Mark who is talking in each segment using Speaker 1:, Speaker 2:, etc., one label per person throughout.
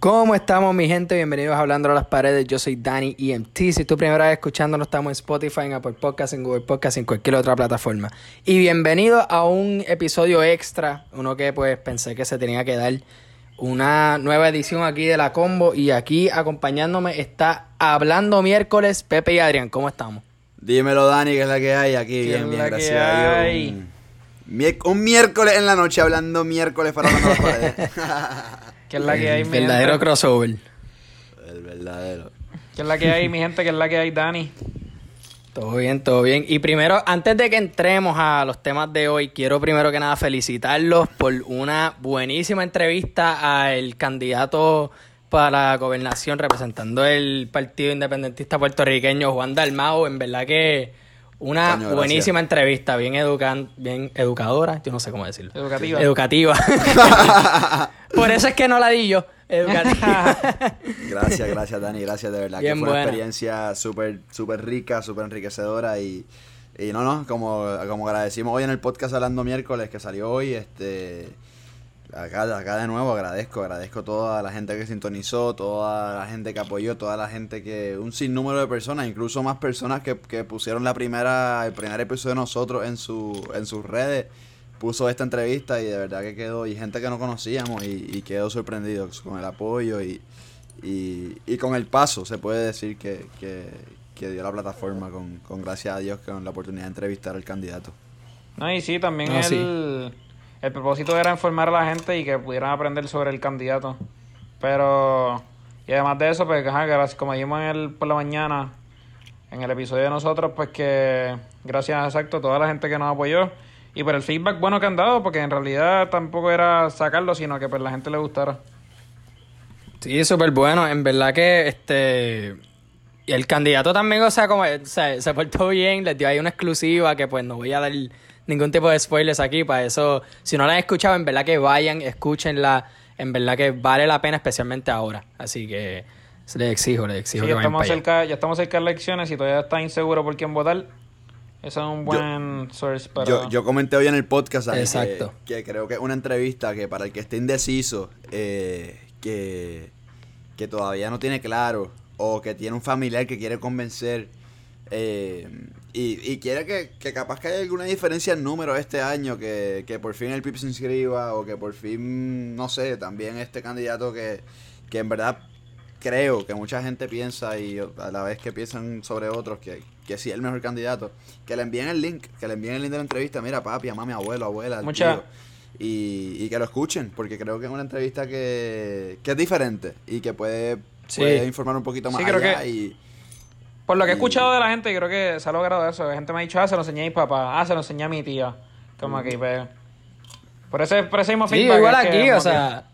Speaker 1: ¿Cómo estamos, mi gente? Bienvenidos a Hablando a las Paredes. Yo soy Dani EMT. Si es tu primera vez escuchándonos, estamos en Spotify, en Apple Podcasts, en Google Podcasts, en cualquier otra plataforma. Y bienvenido a un episodio extra, uno que pues pensé que se tenía que dar. Una nueva edición aquí de la combo. Y aquí acompañándome está Hablando Miércoles, Pepe y Adrián. ¿Cómo estamos?
Speaker 2: Dímelo, Dani, que es la que hay aquí. Bien, bien, gracias a Dios. Un, miércoles en la noche hablando miércoles para Hablando a las Paredes.
Speaker 3: ¿Qué es la que hay,
Speaker 1: El
Speaker 3: mi
Speaker 1: verdadero
Speaker 3: gente?
Speaker 1: crossover.
Speaker 2: El verdadero.
Speaker 3: ¿Qué es la que hay, mi gente? ¿Qué es la que hay, Dani?
Speaker 1: Todo bien, todo bien. Y primero, antes de que entremos a los temas de hoy, quiero primero que nada felicitarlos por una buenísima entrevista al candidato para la gobernación representando el Partido Independentista Puertorriqueño, Juan Dalmao. En verdad que una
Speaker 2: Coño, gracias.
Speaker 1: buenísima entrevista, bien, educan, bien educadora, yo no sé cómo decirlo.
Speaker 3: Educativa.
Speaker 1: Educativa. por eso es que no la di yo. Educativa.
Speaker 2: Gracias, gracias, Dani. Gracias, de verdad.
Speaker 1: Bien
Speaker 2: que fue una
Speaker 1: buena.
Speaker 2: experiencia súper súper rica, súper enriquecedora. Y, y no, no, como, como agradecimos hoy en el podcast Hablando Miércoles que salió hoy, este. Acá, acá de nuevo agradezco, agradezco toda la gente que sintonizó, toda la gente que apoyó, toda la gente que, un sinnúmero de personas, incluso más personas que, que pusieron la primera, el primer episodio de nosotros en su, en sus redes, puso esta entrevista y de verdad que quedó, y gente que no conocíamos y, y quedó sorprendido con el apoyo y, y, y con el paso, se puede decir que, que, que dio la plataforma con, con gracias a Dios con la oportunidad de entrevistar al candidato.
Speaker 3: No, y sí, también
Speaker 1: No,
Speaker 3: el,
Speaker 1: sí.
Speaker 3: El propósito era informar a la gente y que pudieran aprender sobre el candidato. Pero, y además de eso, pues, ajá, como dijimos en el, por la mañana, en el episodio de nosotros, pues que gracias, exacto, a toda la gente que nos apoyó y por el feedback bueno que han dado, porque en realidad tampoco era sacarlo, sino que pues la gente le gustara.
Speaker 1: Sí, súper bueno. En verdad que este. Y el candidato también, o sea, como o sea, se portó bien, les dio ahí una exclusiva que pues no voy a dar ningún tipo de spoilers aquí. Para eso, si no la han escuchado, en verdad que vayan, escúchenla. En verdad que vale la pena, especialmente ahora. Así que les exijo, les exijo
Speaker 3: Sí,
Speaker 1: que
Speaker 3: ya
Speaker 1: vayan
Speaker 3: estamos,
Speaker 1: para allá.
Speaker 3: cerca, ya estamos cerca de elecciones y todavía estás inseguro por quién votar. Eso es un buen source para...
Speaker 2: Yo, yo comenté hoy en el podcast
Speaker 1: Exacto.
Speaker 2: Que, que creo que es una entrevista que para el que esté indeciso, eh, que, que todavía no tiene claro, o que tiene un familiar que quiere convencer, eh, y, y quiere que, que capaz que haya alguna diferencia en número este año, que, que por fin el PIB se inscriba, o que por fin, no sé, también este candidato que, que en verdad creo que mucha gente piensa y a la vez que piensan sobre otros que, que sí es el mejor candidato, que le envíen el link, que le envíen el link de la entrevista, mira papi, a mami, abuelo, abuela,
Speaker 3: Mucha-
Speaker 2: tío, y, y que lo escuchen, porque creo que es una entrevista que, que es diferente y que puede,
Speaker 1: Sí.
Speaker 2: puede informar un poquito más
Speaker 3: Sí, creo
Speaker 2: allá
Speaker 3: que-
Speaker 2: y
Speaker 3: Por lo que he escuchado de la gente, creo que se ha logrado eso. La gente me ha dicho, ah, se lo enseñé a mi papá, ah, se lo enseñé a mi tía. Como que, pues, por ese, por ese mismo
Speaker 1: Sí,
Speaker 3: feedback
Speaker 1: igual
Speaker 3: es que
Speaker 1: aquí, o sea.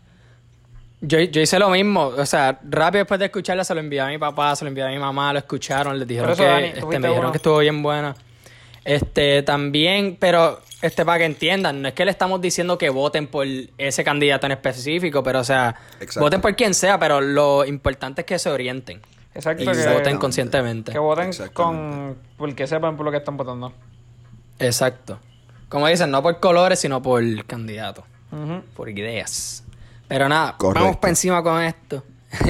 Speaker 1: Yo, yo hice lo mismo, o sea, rápido después de escucharla se lo envié a mi papá, se lo envié a mi mamá, lo escucharon, les dijeron
Speaker 3: eso,
Speaker 1: que,
Speaker 3: Dani,
Speaker 1: este, me dijeron
Speaker 3: uno.
Speaker 1: que estuvo bien buena. Este, también, pero, este, para que entiendan, no es que le estamos diciendo que voten por ese candidato en específico, pero, o sea,
Speaker 2: Exacto.
Speaker 1: voten por quien sea, pero lo importante es que se orienten.
Speaker 3: Exacto,
Speaker 1: Y
Speaker 3: que,
Speaker 1: voten conscientemente.
Speaker 3: que voten con... Porque sepan por lo que están votando.
Speaker 1: Exacto. Como dicen, no por colores, sino por candidato. Por ideas. Pero nada,
Speaker 2: Correcto.
Speaker 1: vamos para encima con esto.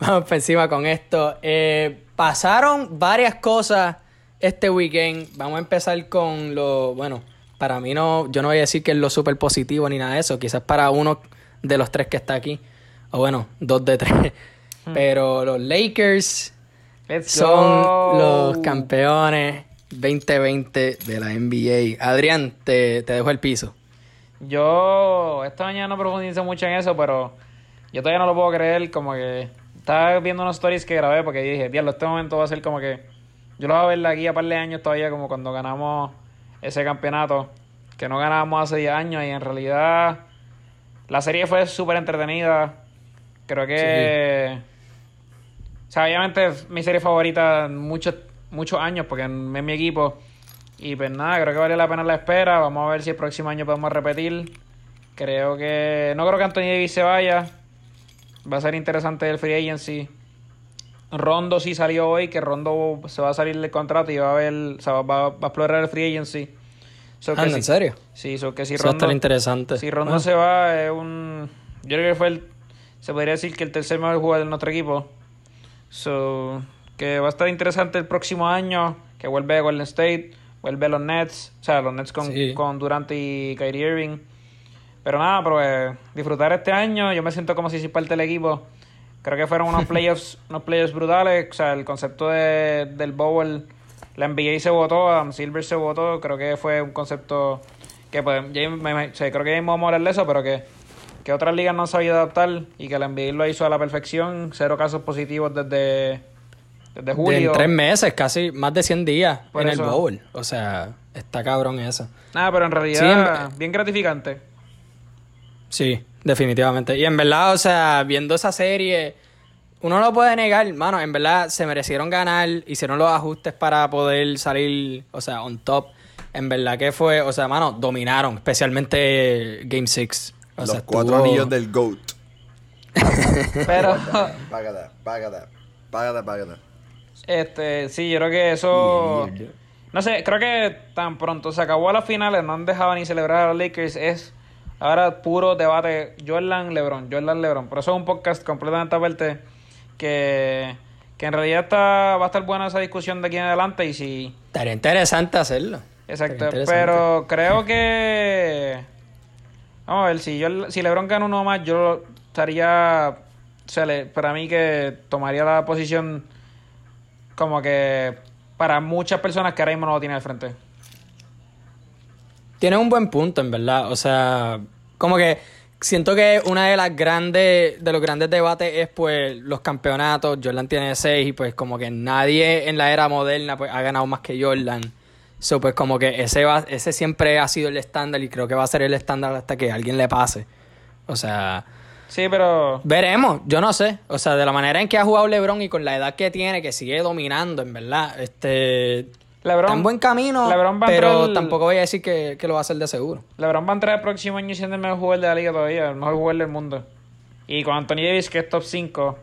Speaker 1: vamos para encima con esto. Eh, pasaron varias cosas este weekend. Vamos a empezar con lo, bueno, para mí no, yo no voy a decir que es lo súper positivo ni nada de eso. Quizás para uno de los tres que está aquí. O bueno, dos de tres. Pero los Lakers
Speaker 3: Let's
Speaker 1: son
Speaker 3: go.
Speaker 1: los campeones 2020 de la NBA. Adrián, te, te dejo el piso.
Speaker 3: Yo esta mañana no profundicé mucho en eso, pero yo todavía no lo puedo creer. Como que estaba viendo unos stories que grabé porque dije, diablo, este momento va a ser como que. Yo lo voy a ver aquí a par de años todavía, como cuando ganamos ese campeonato, que no ganábamos hace 10 años y en realidad la serie fue súper entretenida. Creo que. Sea, obviamente es mi serie favorita en muchos, muchos años porque es mi equipo. Y pues nada, creo que vale la pena la espera. Vamos a ver si el próximo año podemos repetir. Creo que. No creo que Anthony Davis se vaya. Va a ser interesante el free agency. Rondo sí salió hoy, que Rondo se va a salir del contrato y va a ver, o sea, va, va a explorar el free agency. So que
Speaker 1: Anda,
Speaker 3: si-
Speaker 1: ¿en serio?
Speaker 3: Sí, so que si
Speaker 1: Eso
Speaker 3: Rondo,
Speaker 1: interesante.
Speaker 3: si Rondo
Speaker 1: Bueno.
Speaker 3: se va, es un. Yo creo que fue el se podría decir que el tercer mejor jugador de nuestro equipo. So, que va a estar interesante el próximo año, que vuelve a Golden State, vuelve a los Nets, o sea, los Nets con,
Speaker 1: Sí.
Speaker 3: con Durant y Kyrie Irving. Pero nada, pero eh, disfrutar este año, yo me siento como si soy parte del equipo. Creo que fueron unos playoffs, unos playoffs brutales, o sea, el concepto de, del Bowl, la NBA se votó, Adam Silver se votó, creo que fue un concepto que pues, me- me- o sea, creo que ya vamos a hablar de eso, pero que, que otras ligas no han sabido adaptar y que la NBA lo hizo a la perfección, cero casos positivos desde, desde
Speaker 1: De
Speaker 3: julio.
Speaker 1: en tres meses, casi más de 100 días
Speaker 3: Por
Speaker 1: en
Speaker 3: eso.
Speaker 1: el bowl. O sea, está cabrón eso.
Speaker 3: Nada, pero en realidad,
Speaker 1: Sí, en-
Speaker 3: bien gratificante.
Speaker 1: Sí, definitivamente. Y en verdad, o sea, viendo esa serie, uno no lo puede negar, mano, en verdad se merecieron ganar, hicieron los ajustes para poder salir, o sea, on top. En verdad que fue, o sea, mano, dominaron, especialmente Game 6. O
Speaker 2: Los
Speaker 1: sea,
Speaker 2: cuatro
Speaker 1: estuvo-
Speaker 2: anillos del GOAT.
Speaker 3: Pero,
Speaker 2: Págata, págata, págata, págata.
Speaker 3: este, sí, yo creo que eso... No sé, creo que tan pronto se acabó a las finales, no han dejado ni celebrar a los Lakers. Es ahora puro debate Jordan, LeBron, Jordan, LeBron. Por eso es un podcast completamente aparte que, que en realidad está, va a estar buena esa discusión de aquí en adelante y si...
Speaker 1: Estaría interesante hacerlo.
Speaker 3: Exacto,
Speaker 1: Estaría interesante.
Speaker 3: pero creo que... Vamos a ver, si, yo, si LeBron gana uno más, yo estaría... O para mí que tomaría la posición como que para muchas personas que ahora mismo no lo tienen al frente.
Speaker 1: Tienes un buen punto, en verdad. O sea, como que siento que una de las grandes, de los grandes debates es pues los campeonatos. Jordan tiene seis y pues como que nadie en la era moderna pues ha ganado más que Jordan. So, pues como que ese va, ese siempre ha sido el estándar y creo que va a ser el estándar hasta que alguien le pase. O sea,
Speaker 3: Sí, pero...
Speaker 1: veremos, yo no sé. O sea, de la manera en que ha jugado LeBron y con la edad que tiene, que sigue dominando, en verdad. Este,
Speaker 3: LeBron,
Speaker 1: está en buen camino,
Speaker 3: LeBron va
Speaker 1: pero
Speaker 3: entrar-
Speaker 1: tampoco voy a decir que, que lo va a hacer de seguro.
Speaker 3: LeBron va a entrar el próximo año siendo el mejor jugador de la liga todavía, el mejor jugador del mundo. Y con Anthony Davis, que es top 5,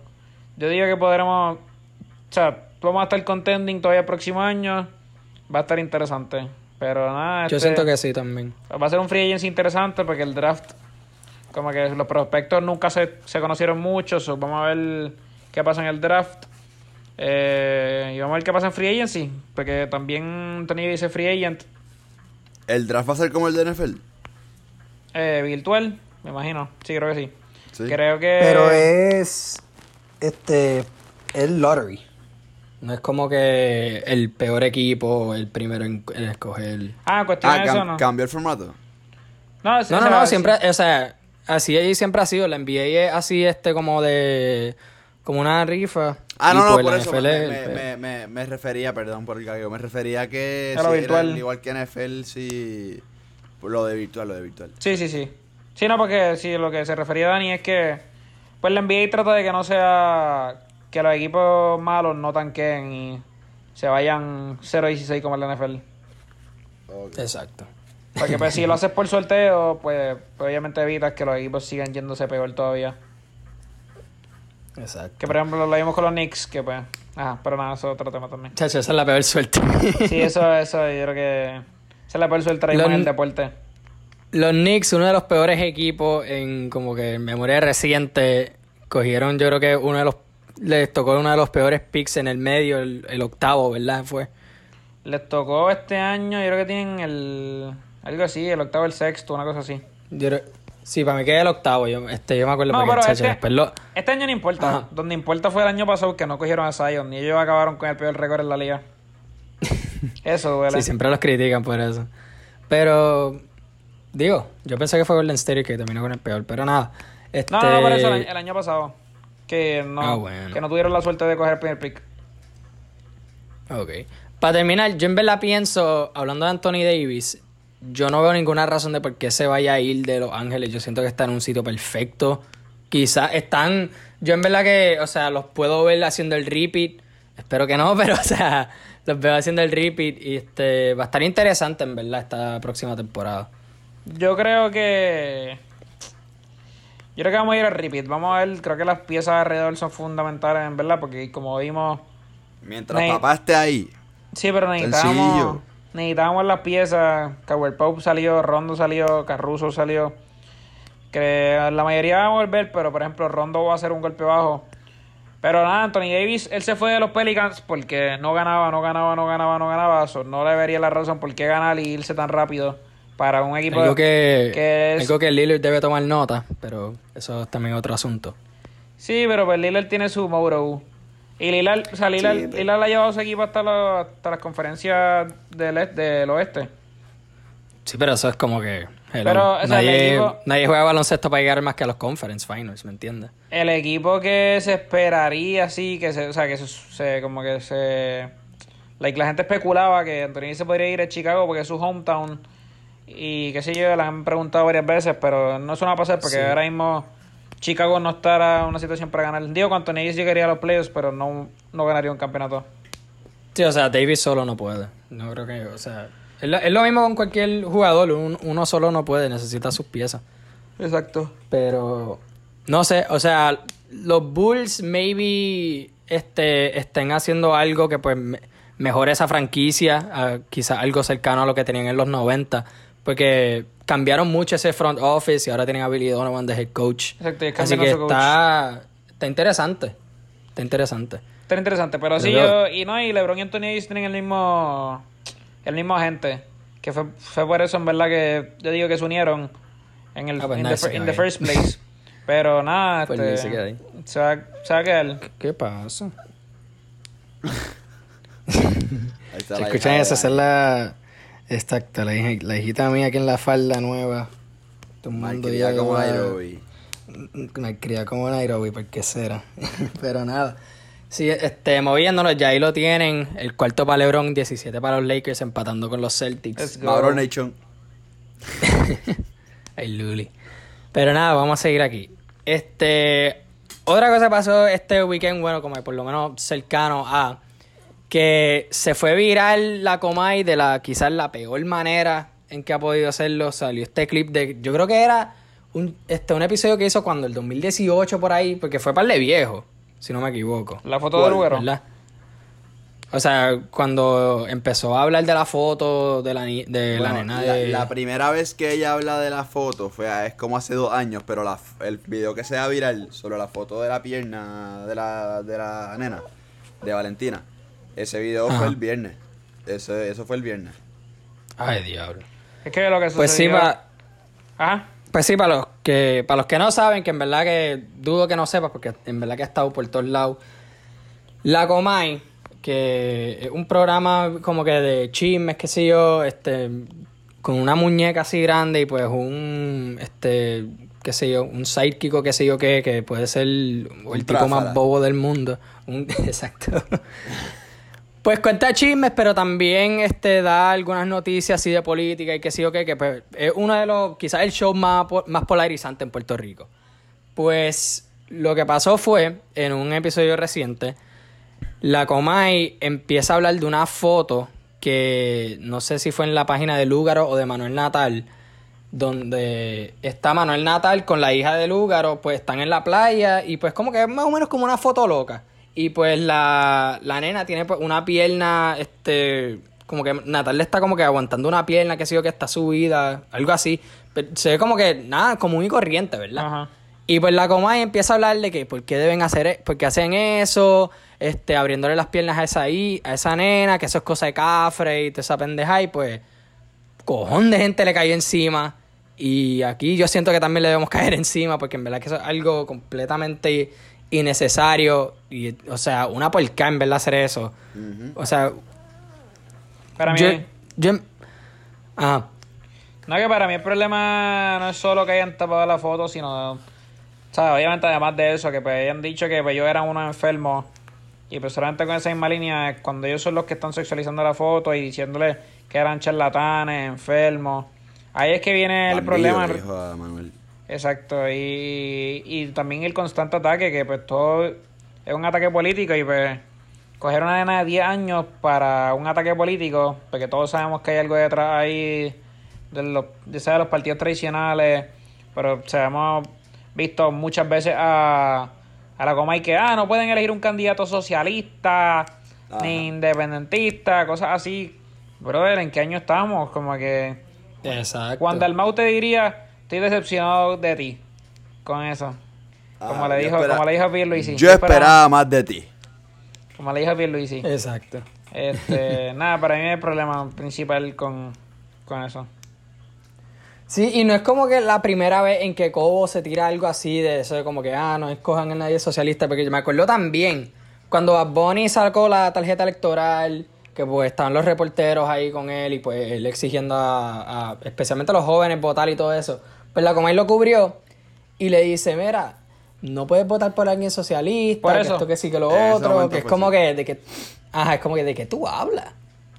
Speaker 3: yo digo que podremos... O sea, vamos a estar contending todavía el próximo año. Va a estar interesante. Pero nada,
Speaker 1: Yo
Speaker 3: este,
Speaker 1: siento que sí también.
Speaker 3: va a ser un free agency interesante porque el draft, como que los prospectos nunca se, se conocieron mucho. so vamos a ver qué pasa en el draft. Eh, y vamos a ver qué pasa en free agency. Porque también Anthony Davis es free agent.
Speaker 2: ¿El draft va a ser como el de NFL?
Speaker 3: Eh, virtual, me imagino. Sí, creo que sí.
Speaker 2: Sí.
Speaker 3: Creo que.
Speaker 1: Pero es. Este. El lottery. No es como que el peor equipo, el primero en, en escoger.
Speaker 3: Ah, cuestión
Speaker 2: Ah,
Speaker 3: de eso,
Speaker 2: cam-
Speaker 3: ¿no?
Speaker 2: cambió el formato.
Speaker 3: No, sí,
Speaker 1: No,
Speaker 3: o
Speaker 1: no,
Speaker 3: sea,
Speaker 1: no,
Speaker 3: sí.
Speaker 1: siempre, o sea, así ahí siempre ha sido. La NBA es así, este, como de. Como una rifa.
Speaker 2: Ah,
Speaker 1: y
Speaker 2: no, no,
Speaker 1: pues
Speaker 2: por eso
Speaker 1: NFL
Speaker 2: me, me, me, me, me refería, perdón por el cagueo, me refería a que
Speaker 3: A lo
Speaker 2: sí, era
Speaker 3: virtual.
Speaker 2: igual que NFL, sí, lo de virtual, lo de virtual.
Speaker 3: Sí, sí, sí. Sí, no, porque sí, lo que se refería a Dani es que. Pues la NBA trata de que no sea. Que los equipos malos no tanqueen y se vayan 0-16 como en la NFL.
Speaker 1: Exacto.
Speaker 3: Porque pues si lo haces por sorteo, pues, pues, obviamente evitas que los equipos sigan yéndose peor todavía.
Speaker 1: Exacto.
Speaker 3: Que por ejemplo lo vimos con los Knicks, que pues. Ajá, pero nada, eso es otro tema también.
Speaker 1: Chacho, esa es la peor suerte.
Speaker 3: Sí, eso, eso, yo creo que. Esa es la peor suerte
Speaker 1: Los-
Speaker 3: en el deporte.
Speaker 1: Los Knicks, uno de los peores equipos en como que en memoria reciente, cogieron yo creo que uno de los les tocó uno de los peores picks en el medio, el, el octavo, ¿verdad? Fue.
Speaker 3: Les tocó este año, yo creo que tienen el. Algo así, el octavo, el sexto, una cosa así.
Speaker 1: Yo creo- sí, para mí queda el octavo, yo, este, yo me acuerdo
Speaker 3: No, pero este,
Speaker 1: después lo...
Speaker 3: este año no importa.
Speaker 1: Ajá.
Speaker 3: Donde importa fue el año pasado que no cogieron a Zion. Ni ellos acabaron con el peor récord en la liga. Eso duele.
Speaker 1: Sí, siempre los critican por eso. Pero, digo, yo pensé que fue Golden State que terminó con el peor, pero nada. Este...
Speaker 3: No, no, por eso el el año pasado. Que no,
Speaker 1: Ah, bueno.
Speaker 3: que no tuvieron la suerte de coger el primer pick.
Speaker 1: Ok. Para terminar, yo en verdad pienso, hablando de Anthony Davis, yo no veo ninguna razón de por qué se vaya a ir de Los Ángeles. Yo siento que está en un sitio perfecto. Quizás están, yo en verdad que, o sea, los puedo ver haciendo el repeat. Espero que no, pero, o sea, los veo haciendo el repeat y este va a estar interesante en verdad esta próxima temporada.
Speaker 3: Yo creo que. Yo creo que vamos a ir al repeat. Vamos a ver, creo que las piezas alrededor son fundamentales, en verdad, porque como vimos.
Speaker 2: Mientras papá esté ahí,
Speaker 3: Sí, pero necesitábamos. Necesitábamos las piezas. Cowell Pope salió, Rondo salió, Caruso salió. Que la mayoría va a volver, pero por ejemplo Rondo va a hacer un golpe bajo. Pero nada, Anthony Davis, él se fue de los Pelicans porque no ganaba, no ganaba, no ganaba, no ganaba. So, no le vería la razón por qué ganar y irse tan rápido para un equipo
Speaker 1: Algo que,
Speaker 3: que es...
Speaker 1: algo que Lillard debe tomar nota, pero eso es también otro asunto.
Speaker 3: Sí, pero pues Lillard tiene su moro. Y Lillard, o sea, Lillard,
Speaker 2: Sí, pero-
Speaker 3: Lillard ha llevado a su equipo hasta, la- hasta las conferencias del, del oeste.
Speaker 1: Sí, pero eso es como que... hello,
Speaker 3: Pero, o sea, el
Speaker 1: nadie,
Speaker 3: equipo-
Speaker 1: nadie juega baloncesto para llegar más que a los conference finals, ¿me entiendes?
Speaker 3: El equipo que se esperaría, sí, que se, o sea, que se, se- como que se, like, la gente especulaba que Anthony se podría ir a Chicago porque es su hometown y qué sé yo, le han preguntado varias veces, pero no eso no va a pasar porque
Speaker 1: Sí.
Speaker 3: ahora mismo Chicago no estará en una situación para ganar. Digo Anthony Davis llegaría a los playoffs, pero no, no ganaría un campeonato.
Speaker 1: Sí, o sea, Davis solo no puede. No creo que, o sea... Es lo, es lo mismo con cualquier jugador, un- uno solo no puede, necesita sus piezas.
Speaker 3: Exacto.
Speaker 1: Pero no sé, o sea, los Bulls maybe este, estén haciendo algo que pues me- mejore esa franquicia, a quizás algo cercano a lo que tenían en los 90, porque cambiaron mucho ese front office y ahora tienen a Billy Donovan de head coach.
Speaker 3: Exacto, y
Speaker 1: Así
Speaker 3: cambian
Speaker 1: que
Speaker 3: a su coach.
Speaker 1: está, está interesante, está interesante.
Speaker 3: Está interesante, pero sí, yo, y no, y LeBron y Anthony Davis tienen el mismo, el mismo agente, que fue, fue por eso en verdad que yo digo que se unieron en el
Speaker 1: Ah, pues
Speaker 3: in, the,
Speaker 1: se
Speaker 3: in first place. Pero nada,
Speaker 1: Pues
Speaker 3: este,
Speaker 1: se queda ahí.
Speaker 3: se va, se va a quedar.
Speaker 1: ¿Qué pasa?
Speaker 2: La
Speaker 1: escuchan esa es la... Exacto, la, hija- la hijita mía aquí en la falda nueva. El
Speaker 2: Malcriada
Speaker 1: ya
Speaker 2: como Nairobi.
Speaker 1: Malcriada como Nairobi, porque será. Pero nada. Sí, este, moviéndonos, ya ahí lo tienen. El cuarto para LeBron, 17 para los Lakers, empatando con los Celtics.
Speaker 2: Mauro Nation.
Speaker 1: Ay, Luli. Pero nada, vamos a seguir aquí. Este. Otra cosa pasó este weekend, bueno, como por lo menos cercano a. Que se fue viral la Comay de la quizás la peor manera en que ha podido hacerlo. Salió este clip de. Yo creo que era un, este, un episodio que hizo cuando el 2018 por ahí, porque fue para de viejo, si no me equivoco.
Speaker 3: La foto de.
Speaker 1: ¿Verdad? O sea, cuando empezó a hablar de la foto de la, ni- de la nena
Speaker 2: la primera vez que ella habla de la foto fue es como hace dos años, pero la, el video que se da viral sobre la foto de la pierna de la, de la nena, de Valentina, ese video
Speaker 1: Ajá.
Speaker 2: fue el viernes. Ese, eso fue el viernes.
Speaker 1: Ay, diablo.
Speaker 3: Es que lo que
Speaker 1: Pues sí,
Speaker 3: sucedió-
Speaker 1: pa-
Speaker 3: Ajá.
Speaker 1: pues sí, para los que para los que no saben, que en verdad que dudo que no sepas, porque en verdad que ha estado por todos lados. La Comay, que es un programa como que de chismes, qué sé yo, este, con una muñeca así grande y pues un, este, qué sé yo, un sidekick qué sé yo qué, que puede ser el tipo más bobo del mundo. Un, exacto. Pues cuenta chismes, pero también este da algunas noticias así de política y qué sé yo qué, que pues, es uno de los, quizás el show más, más polarizante en Puerto Rico. Pues lo que pasó fue, en un episodio reciente, la Comay empieza a hablar de una foto que no sé si fue en la página de Lúgaro o de Manuel Natal, donde está Manuel Natal con la hija de Lúgaro, pues están en la playa y pues como que es más o menos como una foto loca. Y pues la, la nena tiene pues una pierna, este, como que Natal le está como que aguantando una pierna, que sé yo, que está subida, algo así. Pero se ve como que nada, común y corriente, ¿verdad?
Speaker 3: Ajá.
Speaker 1: Y pues la Comay empieza a hablar de que por qué deben hacer, por qué hacen eso, este, abriéndole las piernas a esa, hi- a esa nena, que eso es cosa de cafre y toda esa pendeja, y pues cojón de gente le cayó encima. Y aquí yo siento que también le debemos caer encima, porque en verdad que eso es algo completamente innecesario. Y, o sea, una porca en verdad hacer eso. O sea,
Speaker 3: Para mí,
Speaker 1: yo, yo- ah,
Speaker 3: no que para mí el problema no es solo que hayan tapado la foto, sino, o sea, obviamente además de eso, que pues hayan dicho que pues, yo era uno enfermo. Y pues solamente con esa misma línea, cuando ellos son los que están sexualizando la foto y diciéndole que eran charlatanes, enfermos. Ahí es que viene el
Speaker 2: Bandido,
Speaker 3: problema.
Speaker 2: le dijo a Manuel.
Speaker 3: Exacto, y, y también el constante ataque, que pues todo es un ataque político y pues coger una nena de 10 años para un ataque político, porque todos sabemos que hay algo detrás ahí de los, de, ¿sabes? los partidos tradicionales, pero o sea, hemos visto muchas veces a, a la Comay que, ah, no pueden elegir un candidato socialista,
Speaker 2: Ajá.
Speaker 3: ni independentista, cosas así. Brother, ¿en qué año estamos? Como que...
Speaker 1: exacto.
Speaker 3: Cuando Almau te diría estoy decepcionado de ti con eso. Como
Speaker 2: Ah,
Speaker 3: le dijo,
Speaker 2: espera-
Speaker 3: como le dijo a Pierluisi.
Speaker 2: Yo esperaba más de ti.
Speaker 3: Como le dijo a Pierluisi.
Speaker 1: Exacto.
Speaker 3: Este, nada, para mí el problema principal con, con eso.
Speaker 1: Sí, y no es como que la primera vez en que Cobo se tira algo así de eso de como que, ah, no escojan a nadie socialista, porque yo me acuerdo también cuando Bad Bunny sacó la tarjeta electoral, que pues estaban los reporteros ahí con él y pues él exigiendo a, a- especialmente a los jóvenes votar y todo eso. Pues la Comay lo cubrió y le dice, mira, no puedes votar por alguien socialista,
Speaker 3: Por
Speaker 1: que
Speaker 3: eso.
Speaker 1: esto que sí que lo
Speaker 2: En
Speaker 1: otro, que es como que de que, ajá, es como que de que tú hablas.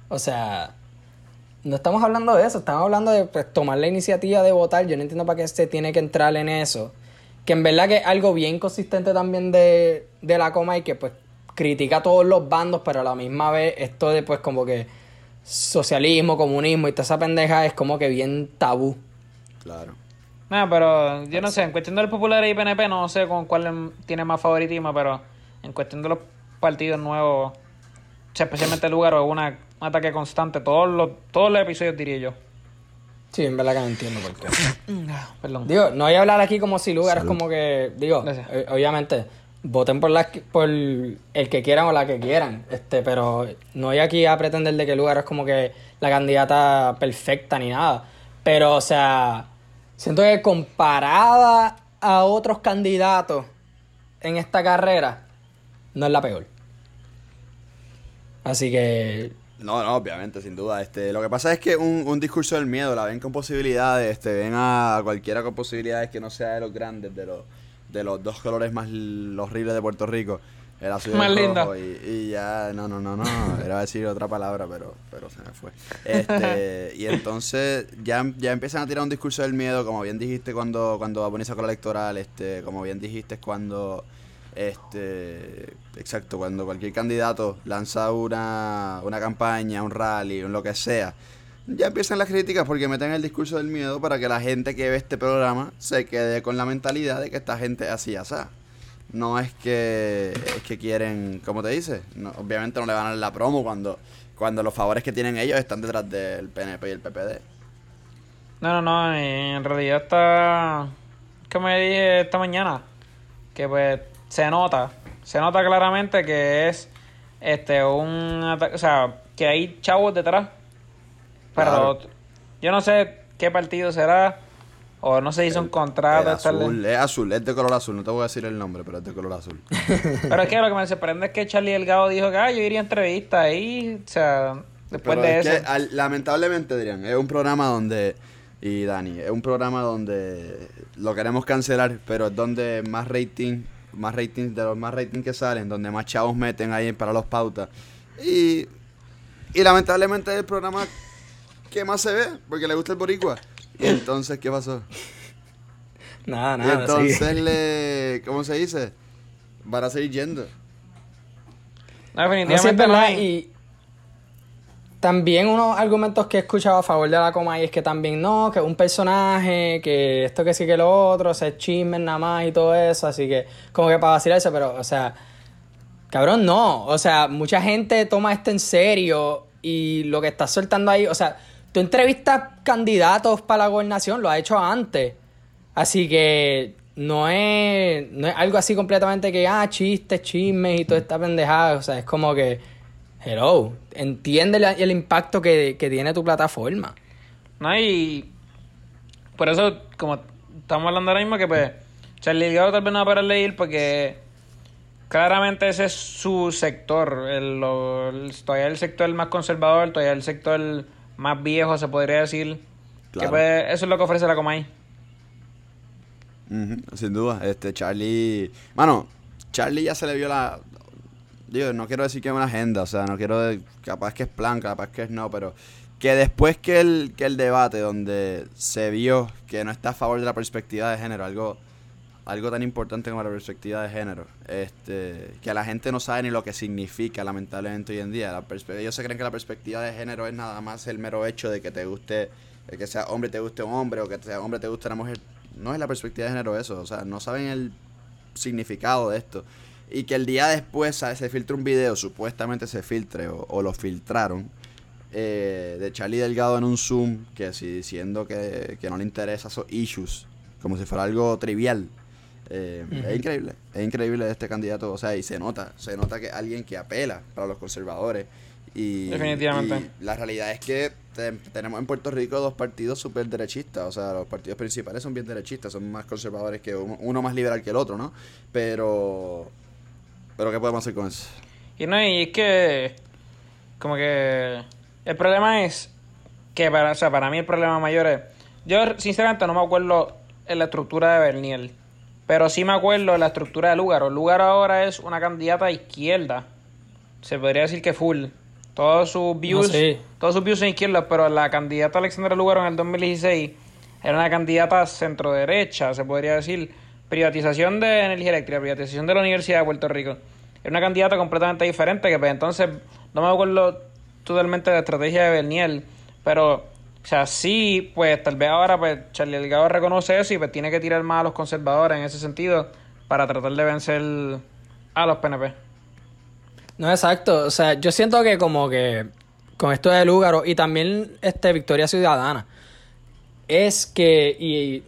Speaker 1: O sea, no estamos hablando de eso, estamos hablando de pues, tomar la iniciativa de votar. Yo no entiendo para qué se tiene que entrar en eso. Que en verdad que es algo bien consistente también de, de la coma y que pues critica a todos los bandos, pero a la misma vez esto de pues como que socialismo, comunismo y toda esa pendeja es como que bien tabú.
Speaker 2: Claro.
Speaker 3: Nada, pero yo no sé, en cuestión del popular y PNP no sé con cuál em- tiene más favoritismo, pero en cuestión de los partidos nuevos, o sea, especialmente el lugar o una, un ataque constante, todos los, todos los episodios diría yo.
Speaker 1: Sí, en verdad que no entiendo por qué.
Speaker 3: Perdón.
Speaker 1: Digo, no voy a hablar aquí como si lugar es como que, digo, eh, obviamente, voten por las por el que quieran o la que quieran, este, pero no voy aquí a pretender de que lugar es como que la candidata perfecta ni nada. Pero, o sea, siento que comparada a otros candidatos en esta carrera, no es la peor. Así que,
Speaker 2: No, no, obviamente, sin duda. Este, lo que pasa es que un, un discurso del miedo la ven con posibilidades, este, ven a cualquiera con posibilidades que no sea de los grandes, de los, de los dos colores más horribles de Puerto Rico, azul y
Speaker 3: Más linda.
Speaker 2: Y, y ya, no, no, no, no, era decir otra palabra, pero, pero se me fue. Este, y entonces ya, ya empiezan a tirar un discurso del miedo, como bien dijiste cuando, cuando Baboni sacó la electoral, este, como bien dijiste cuando este exacto cuando cualquier candidato lanza una, una campaña un rally un lo que sea ya empiezan las críticas porque meten el discurso del miedo para que la gente que ve este programa se quede con la mentalidad de que esta gente es así así no es que es que quieren como te dice no, obviamente no le van a dar la promo cuando cuando los favores que tienen ellos están detrás del PNP y el PPD
Speaker 3: No, no, no, en realidad está, como dije esta mañana, que pues se nota, se nota claramente que es este un o sea, que hay chavos detrás. Pero
Speaker 2: Claro.
Speaker 3: yo no sé qué partido será, o no sé si son contratos.
Speaker 2: azul, es azul, es de color azul, no te voy a decir el nombre, pero es de color azul.
Speaker 3: Pero es que lo que me sorprende es que Charlie Delgado dijo que ah, yo iría a entrevista ahí, o sea, después
Speaker 2: Pero
Speaker 3: de
Speaker 2: es
Speaker 3: eso.
Speaker 2: que, al- lamentablemente, Adrián, es un programa donde. Y Dani, es un programa donde lo queremos cancelar, pero es donde más rating, más rating, de los más rating que salen, donde más chavos meten ahí para los pautas. Y, y lamentablemente es el programa que más se ve, porque le gusta el boricua. Y entonces, ¿qué pasó?
Speaker 1: nada,
Speaker 2: y
Speaker 1: nada.
Speaker 2: entonces
Speaker 1: sí.
Speaker 2: le. ¿Cómo se dice? Van a seguir yendo.
Speaker 3: No, definitivamente no
Speaker 1: y también unos argumentos que he escuchado a favor de la coma y es que también no, que un personaje, que esto que sí que lo otro, se chismen nada más y todo eso, así que como que para vacilarse, pero o sea, cabrón, no, o sea, mucha gente toma esto en serio y lo que estás soltando ahí, o sea, tú entrevistas candidatos para la gobernación, lo has hecho antes, así que no es, no es algo así completamente que, ah, chistes, chismes y toda esta pendejada, o sea, es como que, hello, entiende el impacto que, que tiene tu plataforma.
Speaker 3: No, y por eso, como estamos hablando ahora mismo, que pues Charlie Delgado tal vez no va a parar ir porque claramente ese es su sector. El, el- todavía el sector más conservador, todavía el sector más viejo, se podría decir. Que
Speaker 2: Claro.
Speaker 3: pues eso es lo que ofrece la Comay.
Speaker 2: Sin duda, este Charlie, mano, Charlie ya se le vio la, digo, no quiero decir que es una agenda, o sea, no quiero, de- capaz que es plan, capaz que es no, pero que después que el, que el debate donde se vio que no está a favor de la perspectiva de género, algo, algo tan importante como la perspectiva de género, este, que la gente no sabe ni lo que significa lamentablemente hoy en día, ellos se creen que la perspectiva de género es nada más el mero hecho de que te guste, de que sea hombre te guste un hombre o que sea hombre te guste una mujer, no es la perspectiva de género eso, o sea, no saben el significado de esto. Y que el día después se filtra un video, supuestamente se filtre o, o lo filtraron, eh, de Charlie Delgado en un Zoom, que si diciendo que, que no le interesa esos issues, como si fuera algo trivial. Eh, Es increíble, es increíble este candidato, o sea, y se nota, se nota que es alguien que apela para los conservadores. Y,
Speaker 3: Definitivamente.
Speaker 2: y la realidad es que te- tenemos en Puerto Rico dos partidos súper derechistas, o sea, los partidos principales son bien derechistas, son más conservadores que uno, uno más liberal que el otro, ¿no? Pero, pero ¿qué podemos hacer con eso?
Speaker 3: Y no, y es que. Como que. El problema es. Que para, o sea, para mí el problema mayor es. Yo, sinceramente, no me acuerdo en la estructura de Bernier. Pero sí me acuerdo en la estructura de Lugaro. Lugaro ahora es una candidata a izquierda. Se podría decir que full. Todos sus views. Todos sus views son izquierdas. Pero la candidata Alexandra Lugaro en el 2016 era una candidata centro derecha, se podría decir. Privatización de energía eléctrica, privatización de la Universidad de Puerto Rico. Era una candidata completamente diferente que pues entonces no me acuerdo totalmente de la estrategia de Bernier, pero o sea, sí, pues tal vez ahora pues Charlie Delgado reconoce eso y pues tiene que tirar más a los conservadores en ese sentido para tratar de vencer a los PNP.
Speaker 1: No, exacto. O sea, yo siento que como que con esto de Lúgaro y también este Victoria Ciudadana, es que, y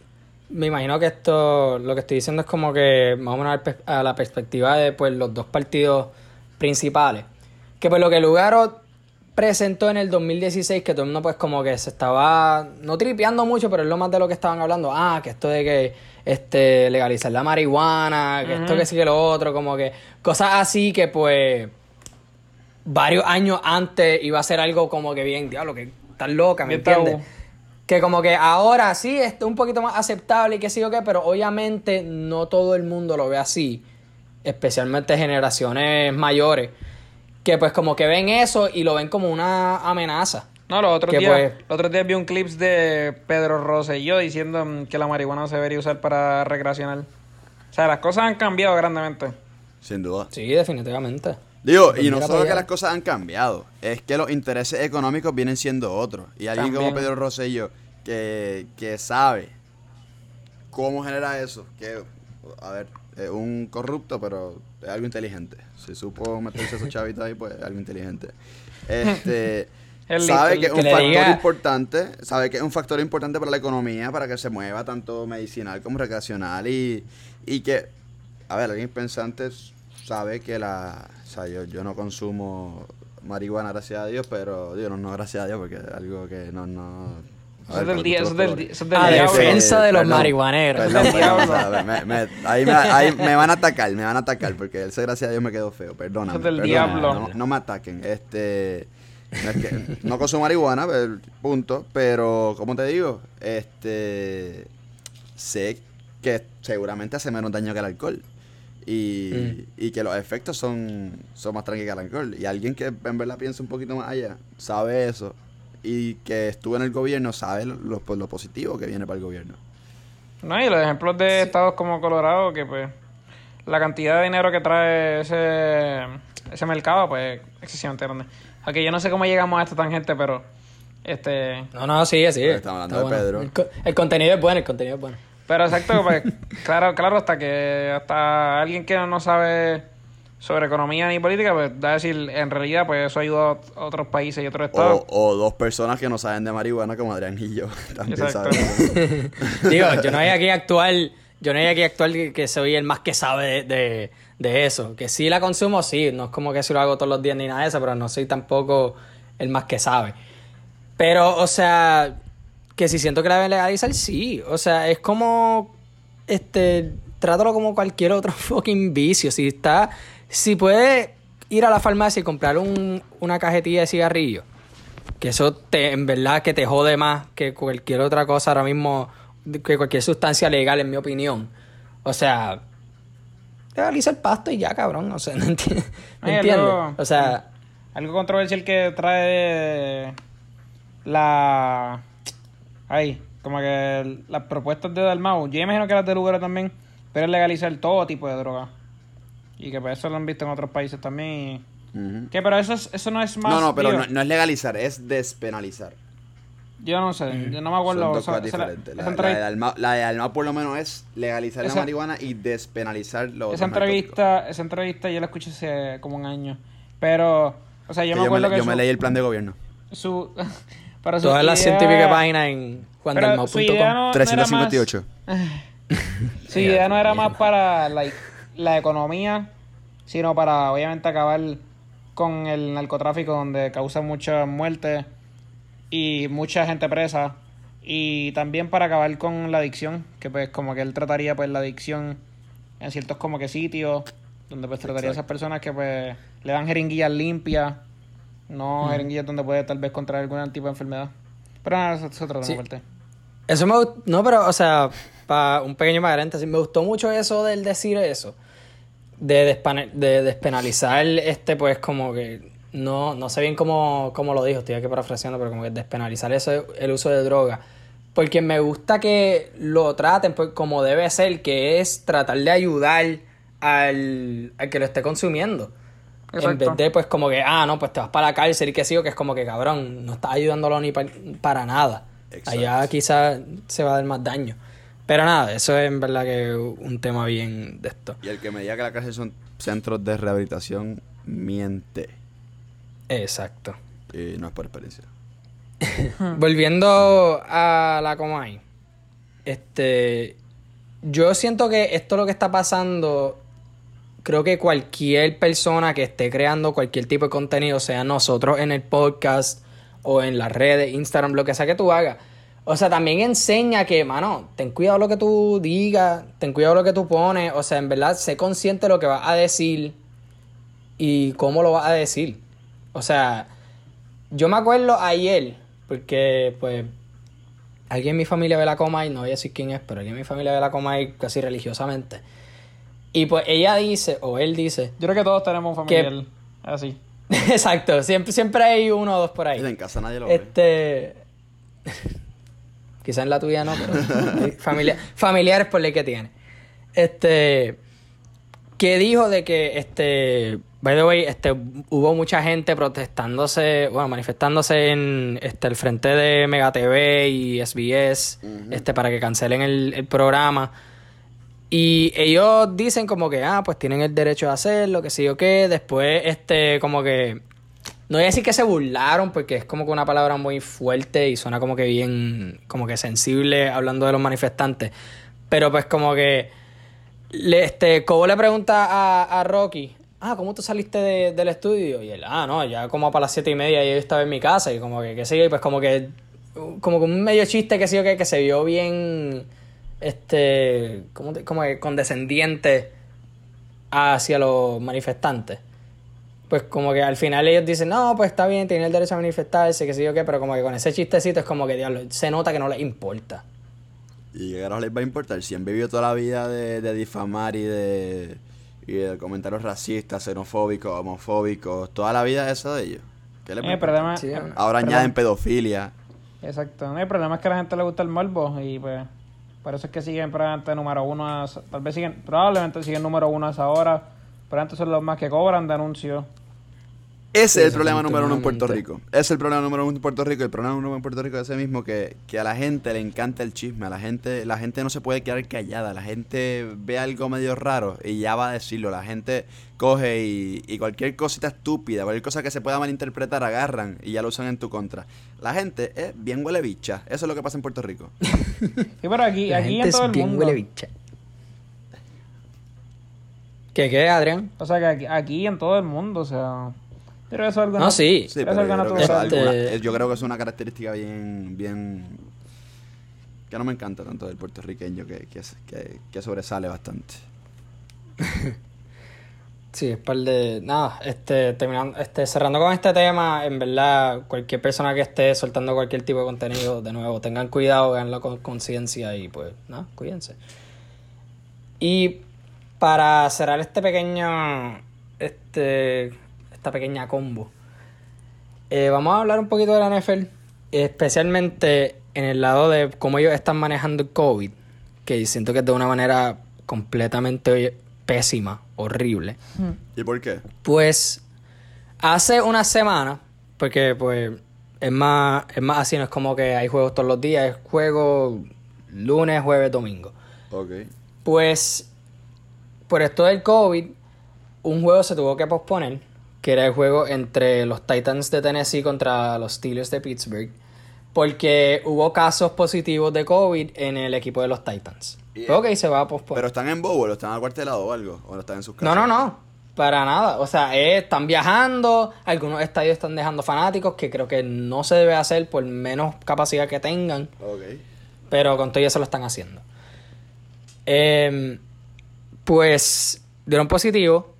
Speaker 1: me imagino que esto, lo que estoy diciendo es como que menos al pe- a la perspectiva de pues los dos partidos principales. Que pues lo que Lugaro presentó en el 2016, que todo el mundo pues como que se estaba, no tripeando mucho, pero es lo más de lo que estaban hablando. Ah, que esto de que este legalizar la marihuana, que esto que sí que lo otro, como que cosas así que pues varios años antes iba a ser algo como que bien, diablo, que tan loca, ¿me entiendes? Que como que ahora sí es un poquito más aceptable y qué sé yo qué, pero obviamente no todo el mundo lo ve así, especialmente generaciones mayores, que pues como que ven eso y lo ven como una amenaza.
Speaker 3: No, los otros días,
Speaker 1: pues-
Speaker 3: los otros días vi un clip de Pedro Rosselló diciendo mm, que la marihuana no se debería usar para recreacional. O sea, las cosas han cambiado grandemente.
Speaker 2: Sin duda.
Speaker 1: Sí, definitivamente.
Speaker 2: Digo,
Speaker 1: Pues
Speaker 2: y no solo que las cosas han cambiado, es que los intereses económicos vienen siendo otros. Y alguien como. Pedro Rosselló, que, que sabe cómo genera eso, que, a ver, es un corrupto, pero es algo inteligente. Si supo meterse esos chavitos ahí, pues es algo inteligente. Este,
Speaker 3: Es
Speaker 2: sabe que es un factor
Speaker 1: diga-
Speaker 2: importante, sabe que es un factor importante para la economía, para que se mueva tanto medicinal como recreacional y, y que, a ver, alguien pensante sabe que la, o sea, yo, yo no consumo marihuana, gracias a Dios, pero digo, no, no gracias a Dios, porque es algo que no, no... ver,
Speaker 3: del día- del del diablo.
Speaker 1: defensa de los
Speaker 2: perdón,
Speaker 1: marihuaneros.
Speaker 2: perdón, perdón, me- me- ahí, me, ahí me van a atacar, me van a atacar, porque ese gracias a Dios me quedó feo, perdóname.
Speaker 3: Es del diablo.
Speaker 2: No, no me ataquen, este... No, es que, no consumo marihuana, pero- punto, pero como te digo, este sé que seguramente hace menos daño que el alcohol. Y, y que los efectos son, son más tranquilos que el alcohol. Y alguien que en verdad piensa un poquito más allá, sabe eso. Y que estuvo en el gobierno, sabe lo, lo- lo positivo que viene para el gobierno.
Speaker 3: No, y los ejemplos de estados como Colorado, que pues la cantidad de dinero que trae ese, ese mercado, pues excesivamente grande. Aunque yo no sé cómo llegamos a esta tangente, pero este
Speaker 1: No, no, sigue.
Speaker 2: Pero estamos hablando
Speaker 1: Está
Speaker 2: de
Speaker 1: bueno.
Speaker 2: Pedro.
Speaker 1: El, co- el contenido es bueno, el contenido es bueno.
Speaker 3: Pero exacto, pues, claro, claro, hasta que hasta alguien que no sabe sobre economía ni política, pues da a decir, en realidad, pues eso ayuda a otros países y otros estados.
Speaker 2: O, o dos personas que no saben de marihuana como Adrián y yo. También
Speaker 3: Exacto.
Speaker 2: saben.
Speaker 1: Digo, yo no hay aquí actual, yo no hay aquí actual que, que soy el más que sabe de, de, de eso. Que sí la consumo, sí, no es como que si lo hago todos los días ni nada de eso, pero no soy tampoco el más que sabe. Pero, o sea, que si siento que la deben legalizar, sí. O sea, es como, este, trátalo como cualquier otro fucking vicio. Si está, si puede ir a la farmacia y comprar un, una cajetilla de cigarrillos, que eso te, en verdad que te jode más que cualquier otra cosa ahora mismo, que cualquier sustancia legal, en mi opinión. O sea, legaliza el pasto y ya, cabrón. O sea, no entiendes.
Speaker 3: Ay,
Speaker 1: ¿entiendes?
Speaker 3: algo-
Speaker 1: O sea,
Speaker 3: Algo controversial que trae la... Ay, como que las propuestas de Dalmau. Yo imagino que las de Lugaro también, pero es legalizar todo tipo de droga. Y que pues eso lo han visto en otros países también. y-
Speaker 2: Ujú.
Speaker 3: ¿Qué? Pero eso, es- eso no es más...
Speaker 2: No, no, pero no, no es legalizar, es despenalizar.
Speaker 3: Yo no sé, yo no me acuerdo.
Speaker 2: Son dos
Speaker 3: o sea,
Speaker 2: cosas
Speaker 3: esa-
Speaker 2: diferentes.
Speaker 3: esa
Speaker 2: La, de Dalmau, la de Dalmau por lo menos es legalizar
Speaker 3: Esa-
Speaker 2: la marihuana y despenalizar los
Speaker 3: esa
Speaker 2: narcóticos.
Speaker 3: entrevista, esa entrevista yo la escuché hace como un año. Pero, o sea, yo
Speaker 2: Que
Speaker 3: me
Speaker 2: yo, me,
Speaker 3: acuerdo
Speaker 2: le-
Speaker 3: que
Speaker 2: yo me leí el plan de gobierno.
Speaker 3: su... pero su
Speaker 1: Todas las
Speaker 3: idea-
Speaker 1: científicas páginas en
Speaker 3: más-
Speaker 2: 358.
Speaker 3: Su idea no era más para like, la economía, sino para obviamente acabar con el narcotráfico donde causa muchas muertes y mucha gente presa y también para acabar con la adicción, que pues como que él trataría pues la adicción en ciertos como que sitios donde pues trataría a esas personas que pues le dan jeringuillas limpias, no jeringuillas donde puede tal vez contraer algún tipo de enfermedad. Pero nada, eso es otro tema
Speaker 1: Sí.
Speaker 3: aparte.
Speaker 1: Eso me gustó, no, pero, o sea, para un pequeño paréntesis, me gustó mucho eso del decir eso, de, de despenalizar este, pues, como que, no, no sé bien cómo, cómo lo dijo, estoy aquí parafraseando, pero como que despenalizar eso, el uso de droga, porque me gusta que lo traten pues, como debe ser, que es tratar de ayudar al, al que lo esté consumiendo. En vez de, pues, como que, ah, no, pues te vas para la cárcel y que sigo, que es como que, cabrón, no estás ayudándolo ni pa- para nada.
Speaker 2: Exacto.
Speaker 1: Allá quizás se va a dar más daño. Pero nada, eso es en verdad que un tema bien de esto.
Speaker 2: Y el que me diga que la cárcel son centros de rehabilitación, miente.
Speaker 1: Exacto.
Speaker 2: Y no es por experiencia.
Speaker 1: Volviendo a la Comay, este, yo siento que esto lo que está pasando, creo que cualquier persona que esté creando cualquier tipo de contenido, sea nosotros en el podcast o en las redes, Instagram, lo que sea que tú hagas, o sea, también enseña que, mano, ten cuidado lo que tú digas, ten cuidado lo que tú pones, o sea, en verdad, sé consciente de lo que vas a decir y cómo lo vas a decir. O sea, yo me acuerdo ayer, porque pues alguien en mi familia ve la coma y no voy a decir quién es, pero alguien en mi familia ve la coma y casi religiosamente. Y pues ella dice, o él dice,
Speaker 3: Yo creo que todos tenemos un
Speaker 1: Que-
Speaker 3: familiar así.
Speaker 1: exacto, siempre, siempre hay uno o dos por ahí.
Speaker 2: En casa nadie lo ve.
Speaker 1: Este. Quizá en la tuya no, pero. familia- familiares por ley que tiene. Este. Que dijo de que, este. By the way, este, hubo mucha gente protestándose, bueno, manifestándose en este, el frente de Mega TV y SBS, este, para que cancelen el, el programa. Y ellos dicen como que, ah, pues tienen el derecho de hacerlo, que sí o qué. Después, este, como que no voy a decir que se burlaron porque es como que una palabra muy fuerte y suena como que bien, como que sensible hablando de los manifestantes. Pero pues como que, le, este, Cobo le pregunta a, a Rocky, ah, ¿cómo tú saliste de- del estudio? Y él, ah, no, ya como para las siete y media yo estaba en mi casa y como que, qué sé yo, y pues como que, como que un medio chiste que sí o qué, que se vio bien, este, como, como que condescendiente hacia los manifestantes pues como que al final ellos dicen, no, pues está bien, tiene el derecho a manifestarse, que sé yo qué, pero como que con ese chistecito es como que, diablo, se nota que no les importa.
Speaker 2: Y qué les va a importar si han vivido toda la vida de, de difamar y de, y de comentarios racistas, xenofóbicos, homofóbicos, toda la vida eso de ellos. ¿Qué les
Speaker 3: Eh,
Speaker 2: importar?
Speaker 3: problema-
Speaker 1: Sí,
Speaker 3: eh,
Speaker 2: Ahora añaden pedofilia.
Speaker 3: Exacto. El problema es que a la gente le gusta el morbo y pues por eso es que siguen probablemente número uno, a tal vez siguen, probablemente siguen número uno a esa hora, pero antes son los más que cobran de anuncios.
Speaker 2: Ese es el problema número uno en Puerto
Speaker 1: Desafortunadamente.
Speaker 2: Rico. Ese es el problema número uno en Puerto Rico. El problema número uno en Puerto Rico es ese mismo que, que a la gente le encanta el chisme. A la gente, la gente no se puede quedar callada. La gente ve algo medio raro y ya va a decirlo. La gente coge y, y cualquier cosita estúpida, cualquier cosa que se pueda malinterpretar, agarran y ya lo usan en tu contra. La gente es bien huele bicha. Eso es lo que pasa en Puerto Rico.
Speaker 3: Sí, pero aquí,
Speaker 1: La
Speaker 3: aquí
Speaker 1: gente
Speaker 3: en todo
Speaker 1: es
Speaker 3: el
Speaker 1: bien
Speaker 3: mundo.
Speaker 1: huele bicha. ¿Qué qué, Adrián?
Speaker 3: O sea que aquí, aquí en todo el mundo, o sea. Pero eso es algo
Speaker 1: No, sí.
Speaker 2: Sí,
Speaker 3: Eso
Speaker 2: pero
Speaker 3: es
Speaker 2: yo
Speaker 3: algo
Speaker 2: creo, que eso es
Speaker 1: natural.
Speaker 2: alguna- yo creo que es una característica bien, bien que no me encanta tanto del puertorriqueño, que, que, que- que sobresale bastante.
Speaker 1: Sí, es par de. Nada, este, terminando, este, cerrando con este tema, en verdad, cualquier persona que esté soltando cualquier tipo de contenido, de nuevo, tengan cuidado, háganlo con conciencia y pues, nada, cuídense. Y para cerrar este pequeño. Este. Esta pequeña combo. eh, vamos a hablar un poquito de la NFL. Especialmente en el lado de cómo ellos están manejando el COVID. Que siento que es de una manera completamente pésima, horrible.
Speaker 2: ¿Y por qué?
Speaker 1: Pues hace una semana, porque pues es más, es más así, no es como que hay juegos todos los días, es juego lunes, jueves, domingo.
Speaker 2: Ok.
Speaker 1: Pues por esto del COVID, un juego se tuvo que posponer que era el juego entre los Titans de Tennessee contra los Steelers de Pittsburgh, porque hubo casos positivos de COVID en el equipo de los Titans. Ok, se va a posponer.
Speaker 2: Pero están en Bowl, están acuartelados o algo, o no están en sus
Speaker 1: No,
Speaker 2: casas.
Speaker 1: no, no. Para nada. O sea, eh, están viajando. Algunos estadios están dejando fanáticos, que creo que no se debe hacer por menos capacidad que tengan.
Speaker 2: Ok.
Speaker 1: Pero con todo eso lo están haciendo. Em, pues dieron positivo.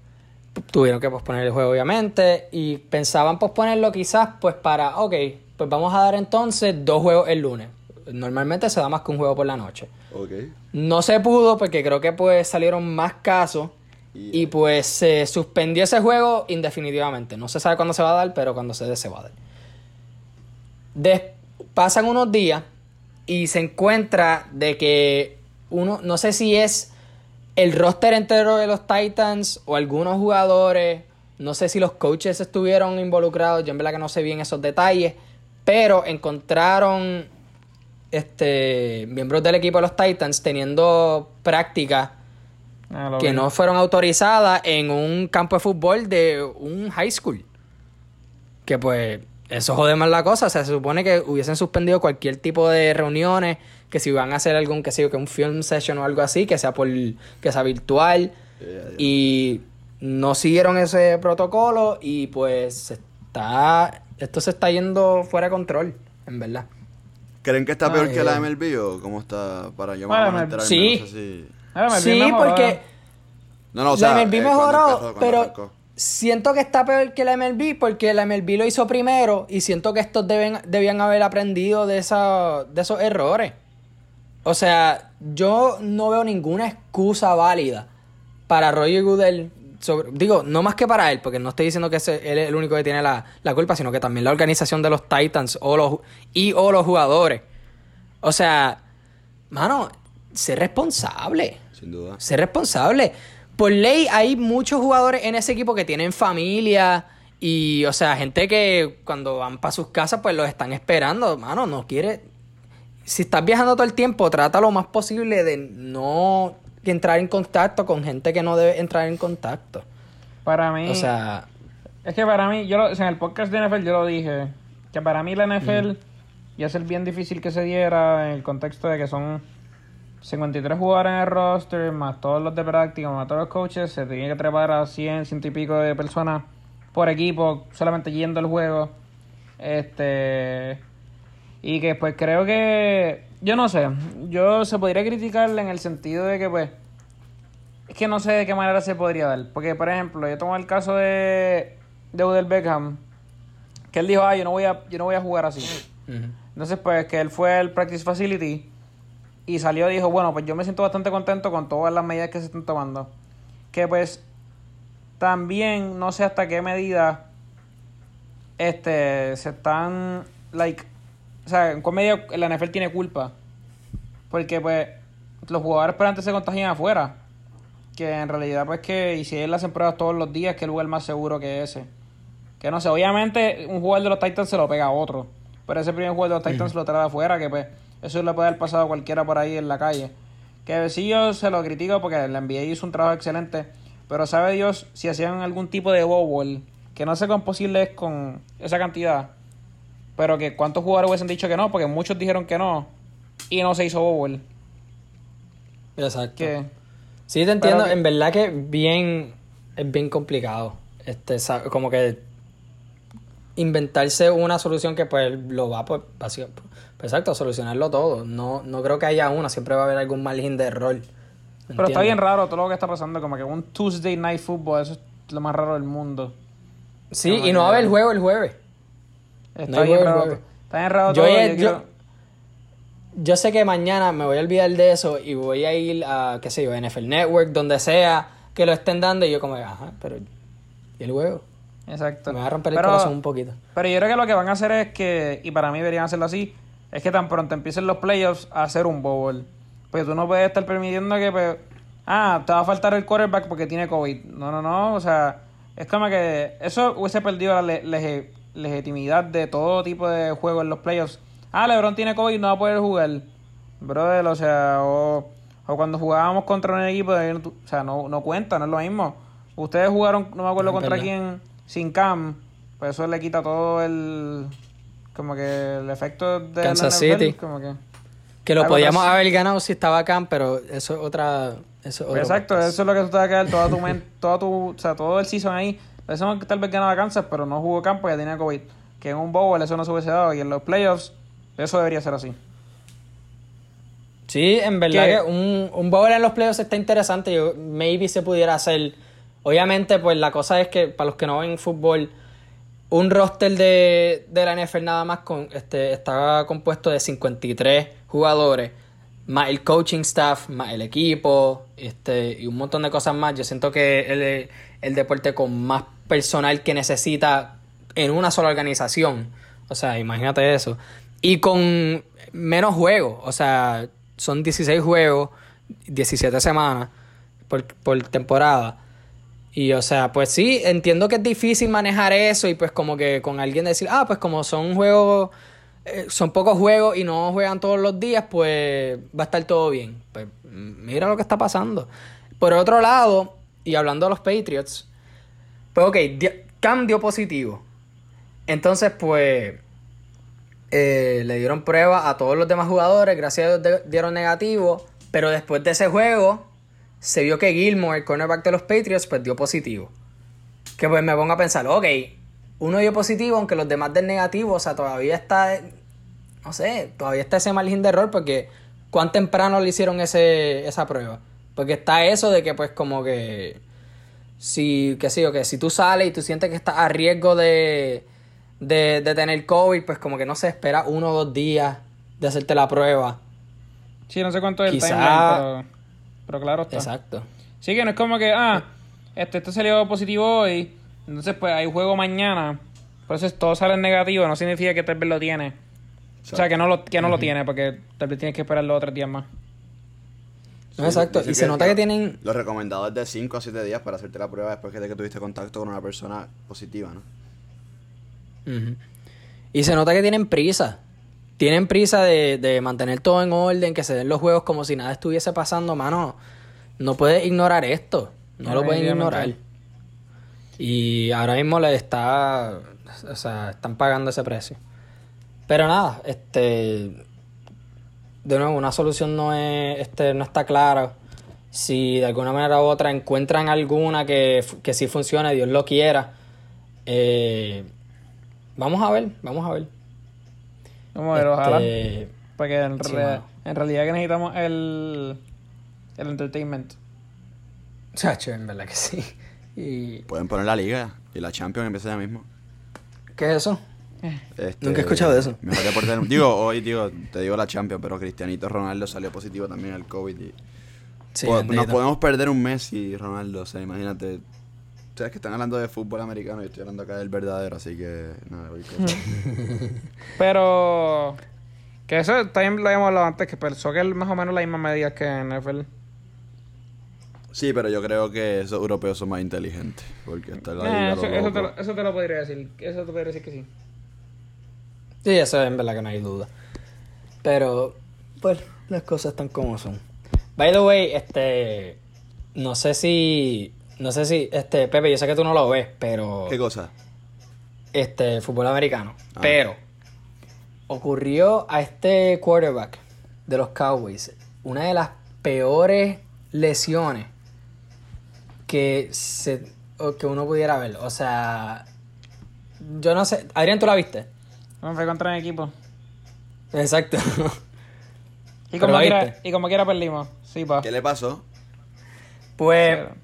Speaker 1: Tuvieron que posponer el juego, obviamente. Y pensaban posponerlo quizás, pues para, ok, pues vamos a dar entonces dos juegos el lunes. Normalmente se da más que un juego por la noche.
Speaker 2: Ok.
Speaker 1: No se pudo porque creo que pues salieron más casos.
Speaker 2: Y-
Speaker 1: Y pues se suspendió ese juego indefinitivamente. No se sabe cuándo se va a dar, pero cuando se dé se va a dar. Des- pasan unos días y se encuentra de que uno, no sé si es el roster entero de los Titans o algunos jugadores, no sé si los coaches estuvieron involucrados, yo en verdad que no sé bien esos detalles, pero encontraron este miembros del equipo de los Titans teniendo práctica
Speaker 3: Ah,
Speaker 1: que
Speaker 3: vi.
Speaker 1: no fueron autorizadas en un campo de fútbol de un high school. Que pues eso jode más la cosa. O sea, se supone que hubiesen suspendido cualquier tipo de reuniones, que si van a hacer algún, que sé yo, que un film session o algo así, que sea por, que sea virtual.
Speaker 2: Eh,
Speaker 1: Y no siguieron ese protocolo y pues está, esto se está yendo fuera de control, en verdad.
Speaker 2: ¿Creen que está peor
Speaker 1: Ay,
Speaker 2: que la
Speaker 1: ay.
Speaker 2: MLB o cómo está? Para yo
Speaker 3: Bueno, me-
Speaker 1: sí.
Speaker 2: no sé si-
Speaker 3: Ah,
Speaker 1: Sí, porque
Speaker 2: No, no, o sea,
Speaker 1: la MLB
Speaker 2: eh,
Speaker 1: mejoró,
Speaker 2: empezó,
Speaker 1: pero
Speaker 2: arrancó.
Speaker 1: siento que está peor que la MLB porque la MLB lo hizo primero y siento que estos deben, debían haber aprendido de, esa, de esos errores. O sea, yo no veo ninguna excusa válida para Roger Goodell. sobre- digo, no más que para él, porque no estoy diciendo que ese- él es el único que tiene la, la culpa, sino que también la organización de los Titans o los, y o los jugadores. O sea, mano, ser responsable.
Speaker 2: Sin duda.
Speaker 1: Ser responsable. Por ley hay muchos jugadores en ese equipo que tienen familia y, o sea, gente que cuando van para sus casas pues los están esperando. Mano, no quiere... Si estás viajando todo el tiempo, trata lo más posible de no entrar en contacto con gente que no debe entrar en contacto.
Speaker 3: Para mí,
Speaker 1: O sea,
Speaker 3: es que para mí, yo lo- o sea, en el podcast de NFL yo lo dije, que para mí la NFL iba a ser bien difícil que se diera en el contexto de que son 53 jugadores en el roster, más todos los de práctica, más todos los coaches, se tenía que trepar a 100, ciento y pico de personas por equipo, solamente yendo al juego. Este. Y que pues creo que. Yo no sé. Yo se podría criticar en el sentido de que pues. Es que no sé de qué manera se podría dar. Porque, por ejemplo, yo tomo el caso de. De Odell Beckham. Que él dijo, ah, yo no voy a, yo no voy a jugar así. Entonces, pues, que él fue al practice facility y salió y dijo, bueno, pues yo me siento bastante contento con todas las medidas que se están tomando. Que pues también no sé hasta qué medida este se están like o sea, en qué medida la NFL tiene culpa. Porque pues los jugadores pero antes se contagian afuera. Que en realidad pues que y si le hacen pruebas todos los días, que el lugar más seguro que ese. Que no sé, obviamente un jugador de los Titans se lo pega a otro. Pero ese primer jugador de los Titans lo trae de afuera, que pues eso le puede haber pasado a cualquiera por ahí en la calle. Que sí yo se lo critico porque la NBA hizo un trabajo excelente. Pero sabe Dios si hacían algún tipo de bowl, que no sé cuán posible es con esa cantidad. Pero que cuántos jugadores hubiesen dicho que no, porque muchos dijeron que no. Y no se hizo bowl.
Speaker 1: Exacto.
Speaker 3: Que
Speaker 1: Sí, te entiendo. En verdad que bien es bien complicado. Este, como que inventarse una solución que pues lo va pues, básico- pues, exacto, solucionarlo todo. No, no creo que haya una, siempre va a haber algún margen de error.
Speaker 3: Pero está bien raro todo lo que está pasando, como que un Tuesday Night Football, eso es lo más raro del mundo.
Speaker 1: Sí, y no va a haber juego el jueves.
Speaker 3: Está
Speaker 1: No
Speaker 3: bien
Speaker 1: jueves.
Speaker 3: Está bien
Speaker 1: Yo
Speaker 3: todo. yo
Speaker 1: yo-
Speaker 3: quiero-
Speaker 1: Yo sé que mañana me voy a olvidar de eso y voy a ir a, qué sé yo, NFL Network, donde sea que lo estén dando y yo como, ajá, pero ¿y el juego?
Speaker 3: Exacto.
Speaker 1: Me va a romper el corazón un poquito.
Speaker 3: Pero yo creo que lo que van a hacer es que, y para mí deberían hacerlo así, es que tan pronto empiecen los playoffs a hacer un bowl. Pues tú no puedes estar permitiendo que, pues, ah, te va a faltar el quarterback porque tiene COVID. No, no, no, o sea, es como que eso hubiese perdido la le- legitimidad de todo tipo de juego en los playoffs. Ah, LeBron tiene COVID, no va a poder jugar. Brother, o sea, o, o cuando jugábamos contra un equipo, de, o sea, no, no cuenta, no es lo mismo. Ustedes jugaron, no me acuerdo contra quién, sin Cam, pues eso le quita todo el. Como que el efecto de
Speaker 1: Kansas
Speaker 3: NFL,
Speaker 1: City.
Speaker 3: Como que.
Speaker 1: Que lo podíamos haber ganado si estaba acá, pero eso es otra. Eso es
Speaker 3: Exacto,
Speaker 1: podcast.
Speaker 3: eso es lo que tú te vas a quedar toda tu toda tu, o sea, todo el season ahí. Pensamos que tal vez ganaba Kansas, pero no jugó campo ya tenía COVID. Que en un bowl eso no se hubiese dado y en los playoffs eso debería ser así.
Speaker 1: Sí, en verdad que un, un bowl en los playoffs está interesante. Yo, maybe se pudiera hacer. Obviamente, pues la cosa es que para los que no ven fútbol, un roster de, de la NFL nada más con, este, está compuesto de 53 jugadores, más el coaching staff, más el equipo, este, y un montón de cosas más. Yo siento que el, el deporte con más personal que necesita en una sola organización. O sea, imagínate eso. Y con menos juegos. O sea, son 16 juegos, 17 semanas por, por temporada. Y o sea, pues sí, entiendo que es difícil manejar eso y pues como que con alguien decir, ah, pues como son juegos, eh, son pocos juegos y no juegan todos los días, pues va a estar todo bien. Pues mira lo que está pasando. Por otro lado, y hablando de los Patriots, pues ok, di- Cam dio positivo. Entonces, pues, eh, le dieron prueba a todos los demás jugadores, gracias a Dios dieron negativo, pero después de ese juego se vio que Gilmore, el cornerback de los Patriots, pues dio positivo. Que pues me pongo a pensar, ok, uno dio positivo, aunque los demás den negativo, o sea, todavía está, no sé, todavía está ese margen de error, porque cuán temprano le hicieron ese, esa prueba. Porque está eso de que pues como que si, que sí, o que si tú sales y tú sientes que estás a riesgo de, de, de tener COVID, pues como que no se espera uno o dos días de hacerte la prueba.
Speaker 3: Sí, no sé cuánto es el timeline, pero, pero claro está.
Speaker 1: Exacto.
Speaker 3: Sí, que no es como que, ah, este, este salió positivo hoy, entonces pues hay juego mañana, por eso es- todo sale negativo, no significa que tal vez lo tiene. O sea, que no lo, que no lo tiene, porque tal vez tienes que esperar los otros días más.
Speaker 1: No, exacto. Y se nota que tienen...
Speaker 2: Lo recomendado es de 5 a 7 días para hacerte la prueba después de que tuviste contacto con una persona positiva, ¿no?
Speaker 1: Y se nota que tienen prisa. Tienen prisa de, de mantener todo en orden, que se den los juegos como si nada estuviese pasando, mano. No puedes ignorar esto. No lo pueden ignorar. Y ahora mismo le está. O sea, están pagando ese precio. Pero nada, este. De nuevo, una solución no es. Este, no está clara. Si de alguna manera u otra encuentran alguna que, que sí funcione, Dios lo quiera. eh, vamos a ver, vamos a ver.
Speaker 3: Vamos a ver, ojalá.
Speaker 1: Este,
Speaker 3: Porque en,
Speaker 1: sí,
Speaker 3: rea-
Speaker 1: mano.
Speaker 3: en realidad que necesitamos el, el entertainment.
Speaker 1: Chacho, en verdad que sí. Y,
Speaker 2: Pueden poner la liga y la Champions empieza ya mismo.
Speaker 1: ¿Qué es eso?
Speaker 2: Este,
Speaker 1: Nunca he escuchado de eso.
Speaker 2: Mejor deporte del- Digo, hoy digo, te digo la Champions, pero Cristianito Ronaldo salió positivo también al COVID. Y
Speaker 1: Sí,
Speaker 2: Po- nos podemos perder un Messi y Ronaldo, o sea, imagínate. Ustedes que están hablando de fútbol americano y estoy hablando acá del verdadero, así que nada, voy con-
Speaker 3: Pero que eso también lo habíamos hablado antes, que el soccer es más o menos la misma medida que en NFL.
Speaker 2: Sí, pero yo creo que esos europeos son más inteligentes, porque está la
Speaker 3: Eh, eso, eso te lo, eso te lo podría decir. Eso te podría decir que sí.
Speaker 1: Sí, eso en verdad que no hay duda. Pero, pues, las cosas están como son. By the way, este. No sé si. No sé si. Este, Pepe, yo sé que tú no lo ves, pero.
Speaker 2: ¿Qué cosa?
Speaker 1: Este, fútbol americano.
Speaker 2: Ah.
Speaker 1: Pero. Ocurrió a este quarterback de los Cowboys una de las peores lesiones que se o que uno pudiera ver. O sea. Yo no sé. Adrián, ¿tú la viste?
Speaker 3: No fue contra mi equipo.
Speaker 1: Exacto.
Speaker 3: Y como, quiera, y como quiera perdimos. Sí, pa.
Speaker 2: ¿Qué le pasó?
Speaker 1: Pues
Speaker 3: Cero.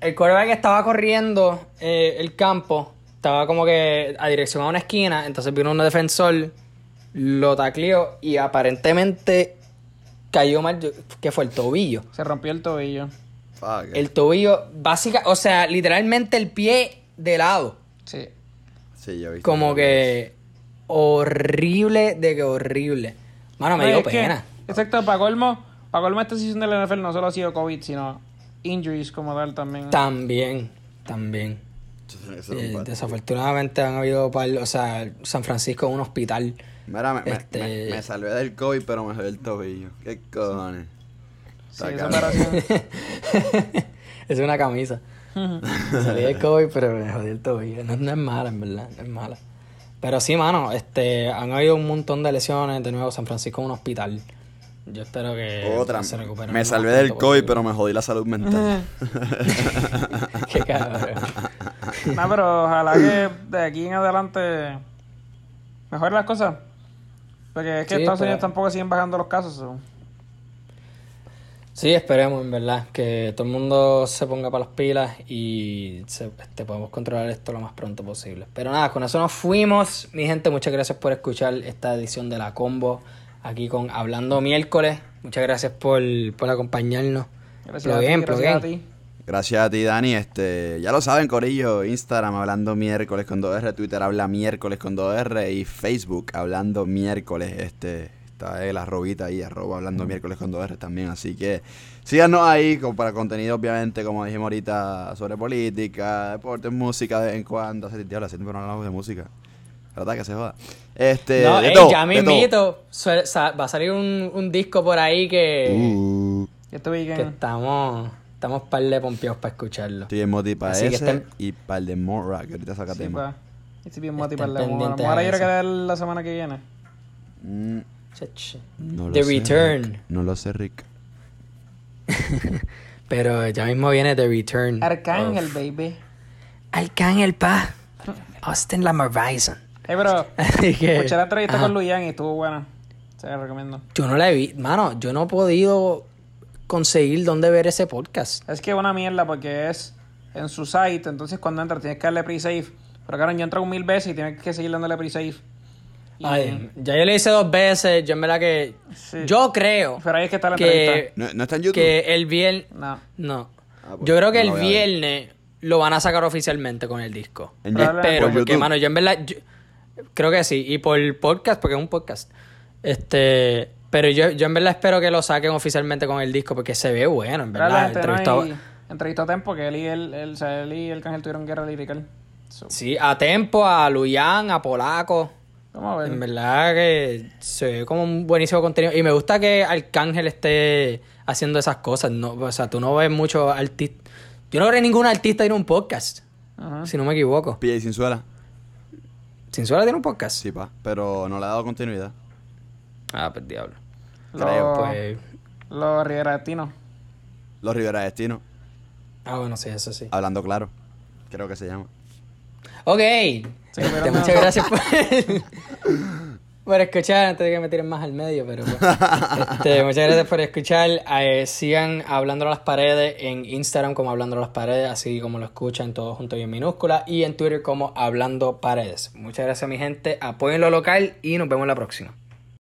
Speaker 1: el quarterback estaba corriendo eh, el campo, estaba como que a dirección a una esquina, entonces vino un defensor, lo tacleó y aparentemente cayó mal, que fue el tobillo.
Speaker 3: Se rompió el tobillo.
Speaker 2: Fuck.
Speaker 1: El tobillo, básica, o sea, literalmente el pie de lado.
Speaker 3: Sí.
Speaker 2: Sí, yo vi.
Speaker 1: Como que horrible de que horrible. Mano, me
Speaker 3: No,
Speaker 1: dio
Speaker 3: es que-
Speaker 1: pena.
Speaker 3: exacto, para colmo, para colmo esta season de la NFL no solo ha sido COVID, sino injuries como tal también.
Speaker 1: También, también. Eh, desafortunadamente han habido, par- o sea, San Francisco es un hospital.
Speaker 2: Mira, me,
Speaker 1: este-
Speaker 2: me- me salvé del COVID, pero me jodí el tobillo. ¿Qué cojones?
Speaker 3: Sí,
Speaker 1: es una camisa. Salí del COVID, pero me jodí el tobillo. No, no es mala, en verdad, no es mala. Pero sí, mano, este, han habido un montón de lesiones. De nuevo, San Francisco es un hospital. Yo espero que
Speaker 2: Otra.
Speaker 1: se recuperen
Speaker 2: Me salvé del COVID, pero me jodí la salud mental.
Speaker 1: Qué cabrón.
Speaker 3: No, pero ojalá que de aquí en adelante mejoren las cosas. Porque es que
Speaker 1: Sí,
Speaker 3: Estados
Speaker 1: pero-
Speaker 3: Unidos tampoco siguen bajando los casos. so.
Speaker 1: Sí, esperemos, en verdad, que todo el mundo se ponga para las pilas y se, este, podemos controlar esto lo más pronto posible. Pero nada, con eso nos fuimos. Mi gente, muchas gracias por escuchar esta edición de La Combo aquí con Hablando Miércoles. Muchas gracias por, por acompañarnos.
Speaker 3: Gracias,
Speaker 1: Plug
Speaker 3: a ti,
Speaker 1: in,
Speaker 3: gracias a ti.
Speaker 2: Gracias a ti, Dani. Este, ya lo saben, Corillo. Instagram hablando miércoles con 2R, Twitter habla miércoles con 2R y Facebook hablando miércoles. Este, está la arrobita ahí, arroba hablando miércoles con 2R también. Así que síganos ahí como para contenido, obviamente, como dijimos ahorita, sobre política, deportes, música de vez en cuando. Hace diablo, hace tiempo no hablamos de música. La verdad que se joda. Este,
Speaker 1: No,
Speaker 2: de
Speaker 1: ey,
Speaker 2: todo,
Speaker 1: ya
Speaker 2: de todo.
Speaker 1: mismito, sa- va a salir un, un disco por ahí que,
Speaker 2: Uh,
Speaker 1: que estamos, estamos par de pompeados para escucharlo.
Speaker 2: estoy en moti para ese
Speaker 1: estén-
Speaker 2: y para el de Morra, que ahorita saca
Speaker 3: Sí,
Speaker 2: tema.
Speaker 3: pa. Estoy bien moti para el amor.
Speaker 1: pendientes
Speaker 3: Ahora
Speaker 1: a
Speaker 3: yo creo que la semana que viene.
Speaker 2: Mm. No lo
Speaker 1: The
Speaker 2: sé,
Speaker 1: Return.
Speaker 2: Rick. No lo sé, Rick.
Speaker 1: Pero ya mismo viene The Return.
Speaker 3: Arcángel,
Speaker 1: of-
Speaker 3: baby.
Speaker 1: Arcángel, pa. Austin Lamar Bison.
Speaker 3: Eh, pero
Speaker 1: que.
Speaker 3: escuché la entrevista
Speaker 1: ajá.
Speaker 3: con Luyan y estuvo buena. Se la recomiendo.
Speaker 1: Yo no la he visto. Mano, yo no he podido conseguir dónde ver ese podcast.
Speaker 3: Es que es una mierda porque es en su site, entonces cuando entras tienes que darle pre-save. Pero claro, yo entro un mil veces y tienes que seguir dándole pre-save. Y-
Speaker 1: Ay, ya yo le hice dos veces. Yo en verdad que.
Speaker 3: Sí.
Speaker 1: Yo creo
Speaker 3: Pero ahí es que está la
Speaker 1: que,
Speaker 3: entrevista.
Speaker 2: ¿No, no está en YouTube?
Speaker 1: que el viernes.
Speaker 3: No.
Speaker 1: No.
Speaker 2: Ah, pues,
Speaker 1: yo creo que
Speaker 2: no
Speaker 1: el viernes lo van a sacar oficialmente con el disco.
Speaker 2: En
Speaker 1: Espero, porque,
Speaker 2: YouTube.
Speaker 1: mano, yo en verdad. yo- creo que sí. Y por podcast, porque es un podcast. Este. Pero yo, yo en verdad espero que lo saquen oficialmente con el disco porque se ve bueno, en verdad.
Speaker 3: Realmente no entrevistó a Tempo que él y o sea, él y el Cángel tuvieron guerra lirical. So,
Speaker 1: Sí, a Tempo, a Luyan, a Polaco.
Speaker 3: Vamos a ver.
Speaker 1: En verdad que se ve como un buenísimo contenido. Y me gusta que Arcángel esté haciendo esas cosas. No, o sea, tú no ves muchos artistas. Yo no veo ningún artista en un podcast,
Speaker 3: Ajá.
Speaker 1: si no me equivoco.
Speaker 2: Pilla y sin suela.
Speaker 1: ¿Sinsuela tiene un podcast?
Speaker 2: Sí, pa. Pero no le ha dado continuidad.
Speaker 1: Ah, pues diablo.
Speaker 2: creo,
Speaker 3: Los,
Speaker 1: Pues.
Speaker 3: los Rivera Destino.
Speaker 2: Los Rivera Destino.
Speaker 1: Ah, bueno, sí, eso sí.
Speaker 2: Hablando claro. Creo que se llama.
Speaker 1: Ok. Este, muchas gracias por, por escuchar, antes de que me tiren más al medio, pero pues, este, muchas gracias por escuchar. Eh, sigan hablando a las paredes en Instagram como hablando a las paredes, así como lo escuchan todo junto y en minúscula, y en Twitter como hablando paredes. Muchas gracias mi gente, apoyen lo local y nos vemos la próxima.